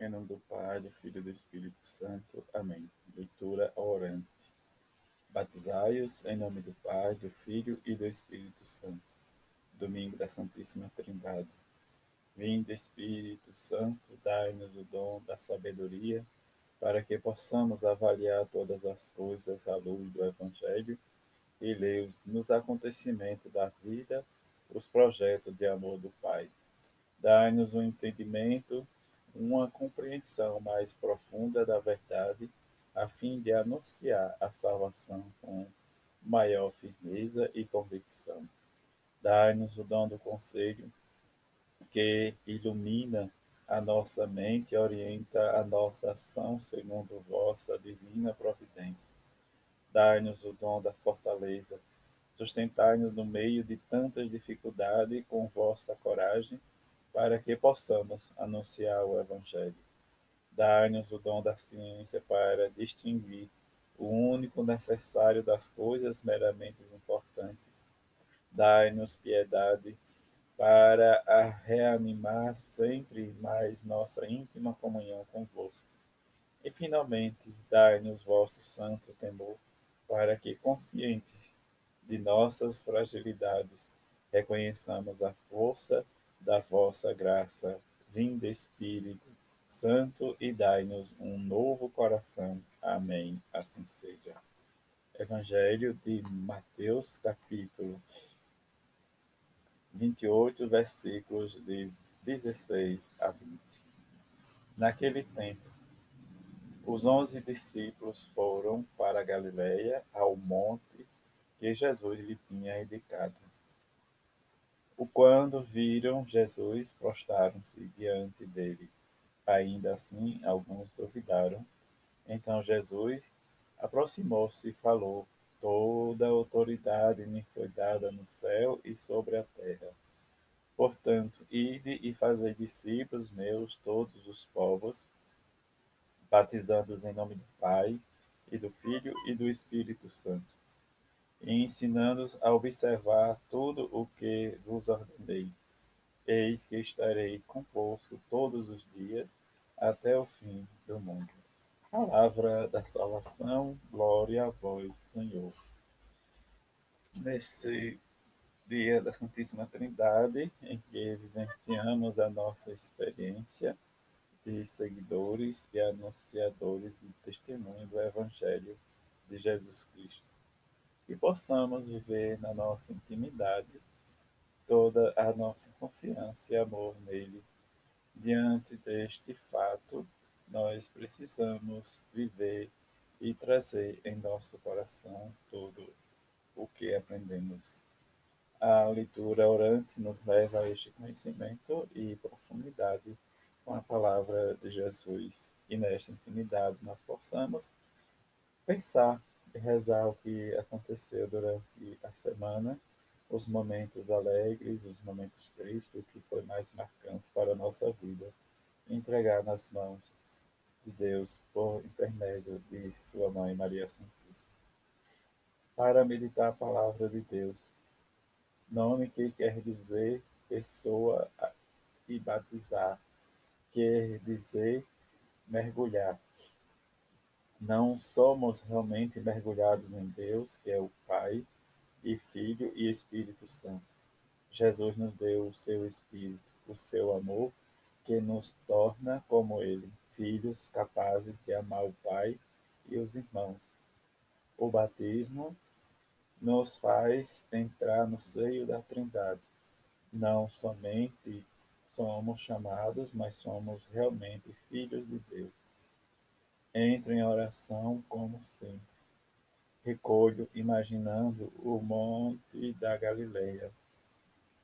Em nome do Pai, do Filho e do Espírito Santo. Amém. Leitura orante. Batizai-os em nome do Pai, do Filho e do Espírito Santo. Domingo da Santíssima Trindade. Vinde, Espírito Santo, dai-nos o dom da sabedoria, para que possamos avaliar todas as coisas à luz do Evangelho e ler nos acontecimentos da vida os projetos de amor do Pai. Dai-nos o um entendimento uma compreensão mais profunda da verdade, a fim de anunciar a salvação com maior firmeza e convicção. Dai-nos o dom do conselho, que ilumina a nossa mente e orienta a nossa ação segundo vossa divina providência. Dai-nos o dom da fortaleza, sustentai-nos no meio de tantas dificuldades com vossa coragem para que possamos anunciar o Evangelho. Dai-nos o dom da ciência para distinguir o único necessário das coisas meramente importantes. Dai-nos piedade para reanimar sempre mais nossa íntima comunhão convosco. E, finalmente, dai-nos vosso santo temor, para que, conscientes de nossas fragilidades, reconheçamos a força da vossa graça. Vinde, Espírito Santo, e dai-nos um novo coração. Amém. Assim seja. Evangelho de Mateus, capítulo 28, versículos de 16 a 20. Naquele tempo, os onze discípulos foram para Galiléia, ao monte que Jesus lhe tinha indicado. O quando viram Jesus, prostaram-se diante dele. Ainda assim, alguns duvidaram. Então Jesus aproximou-se e falou: Toda a autoridade me foi dada no céu e sobre a terra. Portanto, ide e fazei discípulos meus todos os povos, batizando-os em nome do Pai, e do Filho e do Espírito Santo e ensinando-os a observar tudo o que vos ordenei. Eis que estarei convosco todos os dias até o fim do mundo. Palavra da salvação, glória a vós, Senhor. Nesse dia da Santíssima Trindade, em que vivenciamos a nossa experiência de seguidores e anunciadores de testemunho do Evangelho de Jesus Cristo e possamos viver na nossa intimidade toda a nossa confiança e amor nele. Diante deste fato, nós precisamos viver e trazer em nosso coração tudo o que aprendemos. A leitura orante nos leva a este conhecimento e profundidade com a palavra de Jesus. E nesta intimidade nós possamos pensar rezar o que aconteceu durante a semana, os momentos alegres, os momentos tristes, o que foi mais marcante para a nossa vida, entregar nas mãos de Deus por intermédio de Sua Mãe Maria Santíssima. Para meditar a palavra de Deus, nome que quer dizer pessoa e batizar, quer dizer mergulhar não somos realmente mergulhados em Deus, que é o Pai, e Filho e Espírito Santo. Jesus nos deu o seu Espírito, o seu amor, que nos torna como Ele, filhos capazes de amar o Pai e os irmãos. O batismo nos faz entrar no seio da Trindade. Não somente somos chamados, mas somos realmente filhos de Deus. Entro em oração como sempre. Recolho, imaginando o monte da Galileia.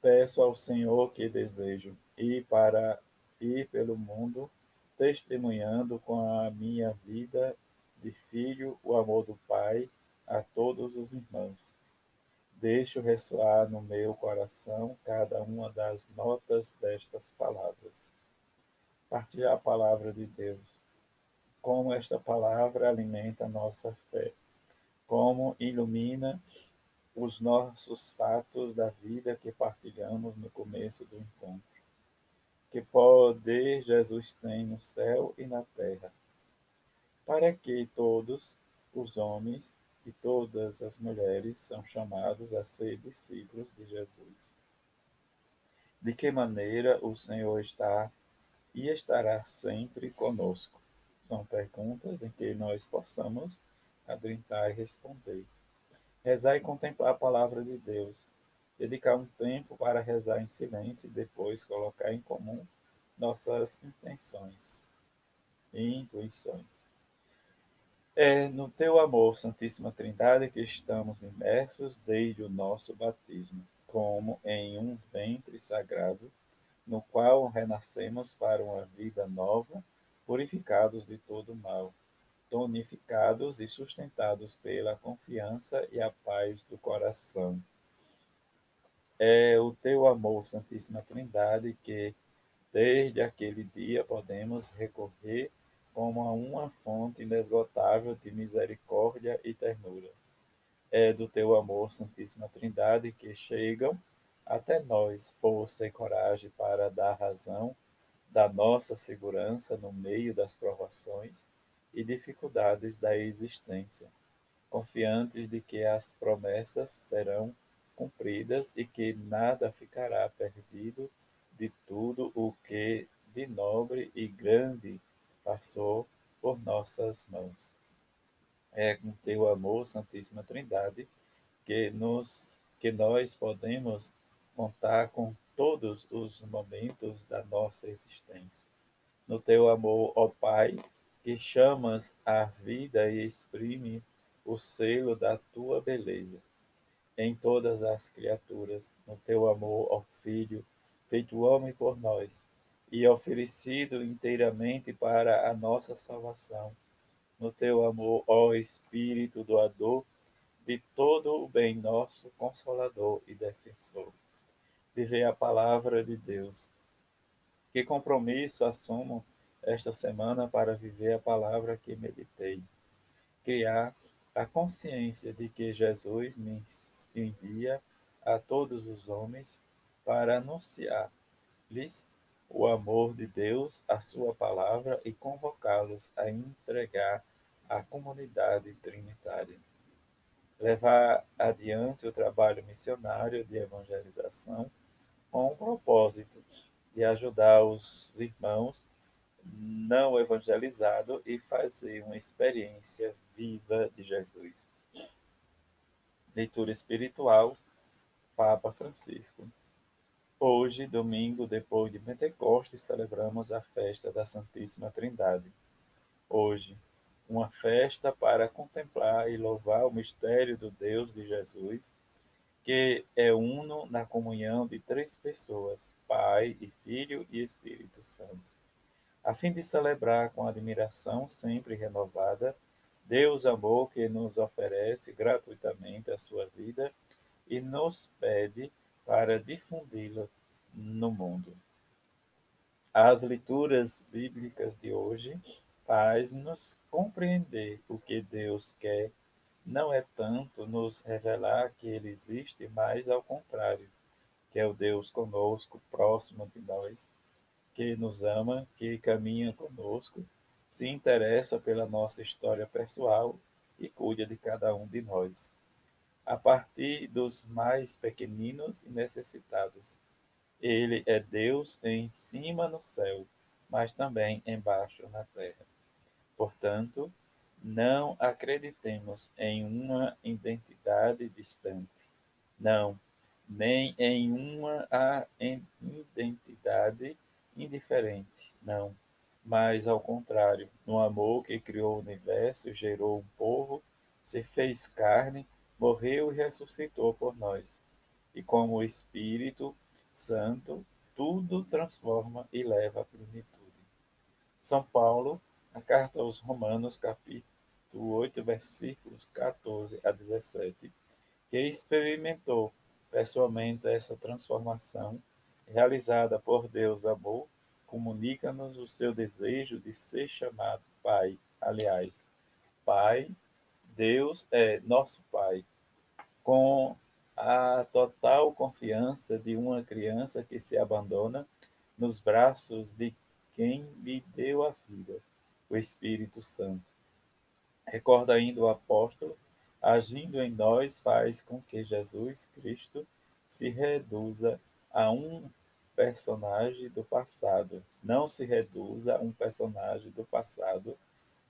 Peço ao Senhor que desejo ir para ir pelo mundo, testemunhando com a minha vida de filho o amor do Pai a todos os irmãos. Deixo ressoar no meu coração cada uma das notas destas palavras. Partilhar a palavra de Deus como esta palavra alimenta a nossa fé, como ilumina os nossos fatos da vida que partilhamos no começo do encontro. que poder Jesus tem no céu e na terra, para que todos os homens e todas as mulheres são chamados a ser discípulos de Jesus. De que maneira o Senhor está e estará sempre conosco? São perguntas em que nós possamos adentrar e responder. Rezar e contemplar a palavra de Deus. Dedicar um tempo para rezar em silêncio e depois colocar em comum nossas intenções e intuições. É no teu amor, Santíssima Trindade, que estamos imersos desde o nosso batismo, como em um ventre sagrado, no qual renascemos para uma vida nova purificados de todo mal, tonificados e sustentados pela confiança e a paz do coração. É o teu amor, Santíssima Trindade, que desde aquele dia podemos recorrer como a uma fonte inesgotável de misericórdia e ternura. É do teu amor, Santíssima Trindade, que chegam até nós força e coragem para dar razão da nossa segurança no meio das provações e dificuldades da existência, confiantes de que as promessas serão cumpridas e que nada ficará perdido de tudo o que de nobre e grande passou por nossas mãos. É com teu amor, Santíssima Trindade, que nos que nós podemos contar com todos os momentos da nossa existência. No teu amor, ó Pai, que chamas a vida e exprime o selo da tua beleza em todas as criaturas, no teu amor, ó Filho, feito homem por nós e oferecido inteiramente para a nossa salvação, no teu amor, ó Espírito doador de todo o bem nosso, consolador e defensor viver a palavra de Deus. Que compromisso assumo esta semana para viver a palavra que meditei. Criar a consciência de que Jesus me envia a todos os homens para anunciar-lhes o amor de Deus, a sua palavra e convocá-los a entregar à comunidade trinitária. Levar adiante o trabalho missionário de evangelização com o propósito de ajudar os irmãos não evangelizados e fazer uma experiência viva de Jesus. Leitura espiritual, Papa Francisco. Hoje, domingo, depois de Pentecostes, celebramos a festa da Santíssima Trindade. Hoje, uma festa para contemplar e louvar o mistério do Deus de Jesus que é uno na comunhão de três pessoas, Pai e Filho e Espírito Santo, a fim de celebrar com admiração sempre renovada Deus amor que nos oferece gratuitamente a sua vida e nos pede para difundi-la no mundo. As leituras bíblicas de hoje faz-nos compreender o que Deus quer não é tanto nos revelar que ele existe, mas ao contrário, que é o Deus conosco, próximo de nós, que nos ama, que caminha conosco, se interessa pela nossa história pessoal e cuida de cada um de nós, a partir dos mais pequeninos e necessitados. Ele é Deus em cima no céu, mas também embaixo na terra. Portanto, não acreditemos em uma identidade distante. Não, nem em uma identidade indiferente. Não, mas ao contrário, no amor que criou o universo, gerou um povo, se fez carne, morreu e ressuscitou por nós. E como o Espírito Santo, tudo transforma e leva à plenitude. São Paulo, a carta aos Romanos, capítulo 8, versículos 14 a 17, que experimentou pessoalmente essa transformação realizada por Deus amor, comunica-nos o seu desejo de ser chamado Pai. Aliás, Pai, Deus é nosso Pai, com a total confiança de uma criança que se abandona nos braços de quem lhe deu a vida, o Espírito Santo. Recorda ainda o apóstolo, agindo em nós faz com que Jesus Cristo se reduza a um personagem do passado. Não se reduza a um personagem do passado,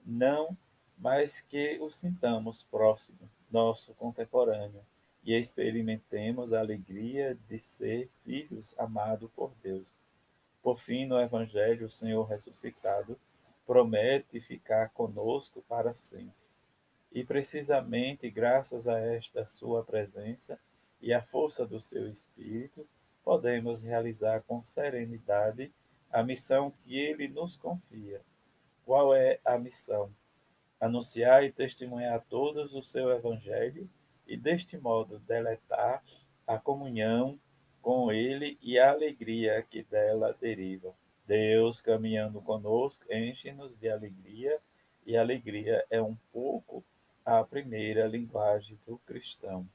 não, mas que o sintamos próximo, nosso contemporâneo, e experimentemos a alegria de ser filhos amados por Deus. Por fim, no Evangelho, o Senhor ressuscitado promete ficar conosco para sempre. E precisamente graças a esta sua presença e a força do seu Espírito, podemos realizar com serenidade a missão que ele nos confia. Qual é a missão? Anunciar e testemunhar a todos o seu Evangelho e, deste modo, deletar a comunhão com Ele e a alegria que dela deriva. Deus, caminhando conosco, enche-nos de alegria, e alegria é um pouco a primeira linguagem do cristão.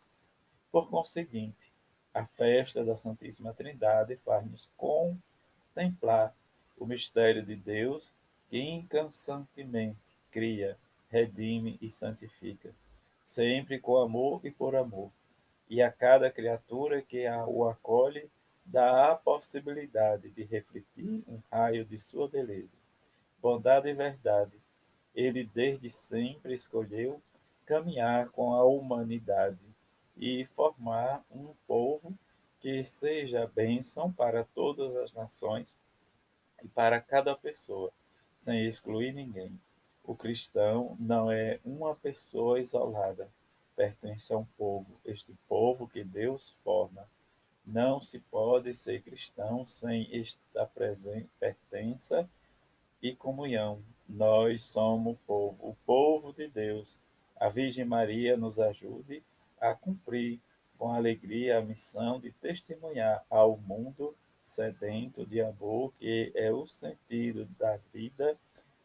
Por conseguinte, a festa da Santíssima Trindade faz-nos contemplar o mistério de Deus que incessantemente cria, redime e santifica, sempre com amor e por amor e a cada criatura que o acolhe dá a possibilidade de refletir um raio de sua beleza. Bondade e verdade, ele desde sempre escolheu caminhar com a humanidade e formar um povo que seja bênção para todas as nações e para cada pessoa, sem excluir ninguém. O cristão não é uma pessoa isolada, pertence a um povo, este povo que Deus forma. Não se pode ser cristão sem esta pertença e comunhão. Nós somos o povo, o povo de Deus. A Virgem Maria nos ajude a cumprir com alegria a missão de testemunhar ao mundo sedento de amor, que é o sentido da vida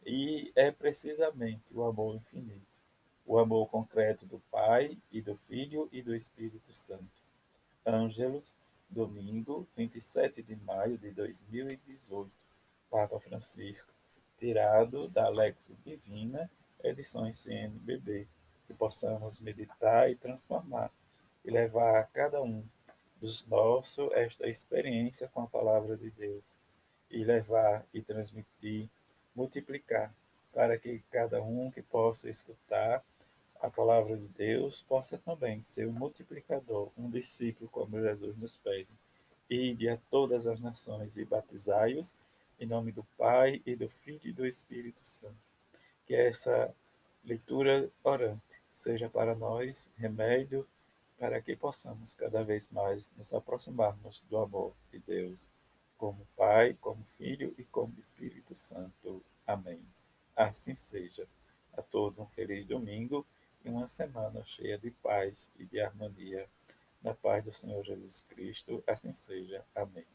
e é precisamente o amor infinito o amor concreto do Pai e do Filho e do Espírito Santo. Ângelos, domingo, 27 de maio de 2018. Papa Francisco, tirado da Lexo Divina, edições CNBB, que possamos meditar e transformar e levar a cada um dos nossos esta experiência com a palavra de Deus e levar e transmitir, multiplicar, para que cada um que possa escutar a palavra de Deus possa também ser um multiplicador, um discípulo, como Jesus nos pede. Ide a todas as nações e batizai-os em nome do Pai e do Filho e do Espírito Santo. Que essa leitura orante seja para nós remédio para que possamos cada vez mais nos aproximarmos do amor de Deus, como Pai, como Filho e como Espírito Santo. Amém. Assim seja. A todos um feliz domingo e uma semana cheia de paz e de harmonia. Na paz do Senhor Jesus Cristo, assim seja. Amém.